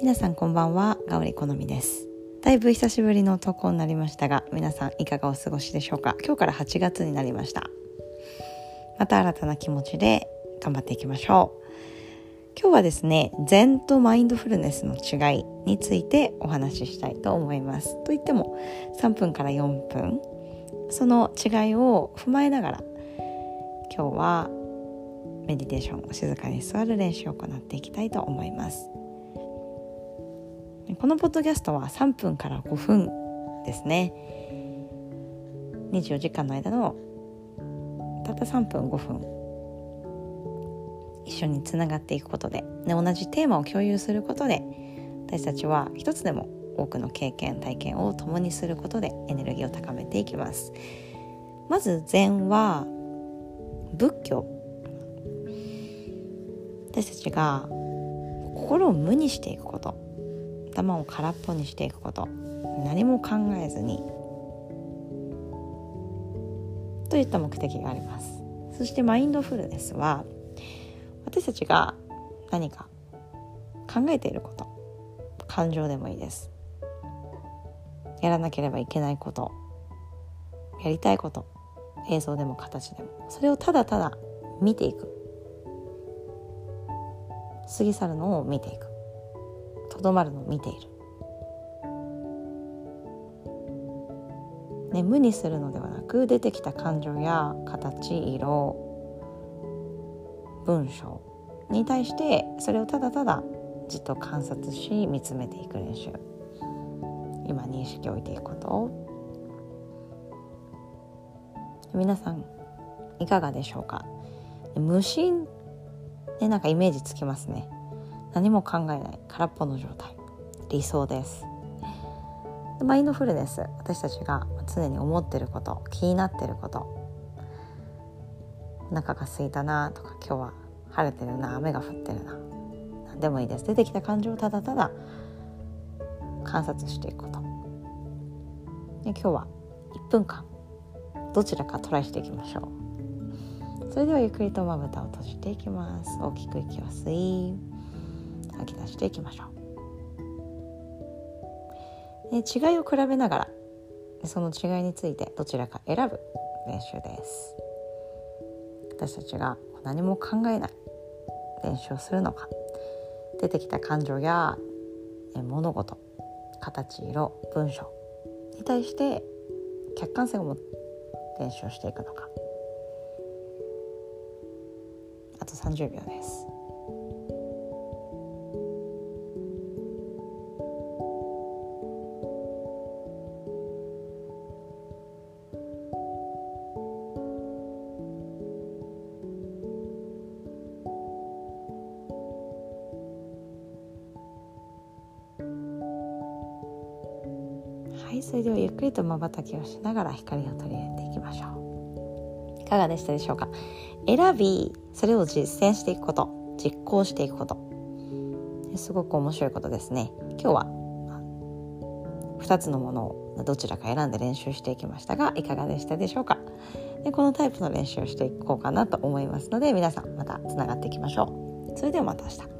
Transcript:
皆さんこんばんはガオリ好みです。だいぶ久しぶりの投稿になりましたが皆さんいかがお過ごしでしょうか？今日から8月になりました。また新たな気持ちで頑張っていきましょう。今日はですね禅とマインドフルネスの違いについてお話ししたいと思います。といっても3分から4分。その違いを踏まえながら今日はメディテーション静かに座る練習を行っていきたいと思います。このポッドキャストは3分から5分ですね。24時間の間のたった3分5分。一緒につながっていくことでで同じテーマを共有することで私たちは一つでも多くの経験体験を共にすることでエネルギーを高めていきます。まず禅は仏教。私たちが心を無にしていくこと。頭を空っぽにしていくこと。何も考えずに。といった目的があります。そしてマインドフルネスは私たちが何か考えていること。感情でもいいです。やらなければいけないこと。やりたいこと。映像でも形でも。それをただただ見ていく。過ぎ去るのを見ていく。とどまるのを見ている、ね、無にするのではなく出てきた感情や形色文章に対してそれをただただじっと観察し見つめていく練習。今認識を置いていくこと。を皆さんいかがでしょうか？無心でなんかイメージつきますね。何も考えない空っぽの状態。理想です。マインドフルネス。私たちが常に思ってること気になってること。お腹が空いたなとか今日は晴れてるな雨が降ってるな。何でもいいです。出てきた感情をただただ観察していくこと。で今日は1分間どちらかトライしていきましょう。それではゆっくりとまぶたを閉じていきます。大きく息を吸い。吐き出していきましょう違いを比べながら。その違いについてどちらか選ぶ。練習です私たちが何も考えない。練習をするのか出てきた感情や物事形色文章に対して客観性を持って練習をしてい。くのかあと30秒ですはいそれではゆっくりとまばたきをしながら光を取り入れていきましょう。いかがでしたでしょうか？選びそれを実践していくこと実行していくこと。すごく面白いことですね。今日は2つのものをどちらか選んで練習していきましたがいかがでしたでしょうか？でこのタイプの練習をしていこうかなと思いますので皆さんまたつながっていきましょう。それではまた明日。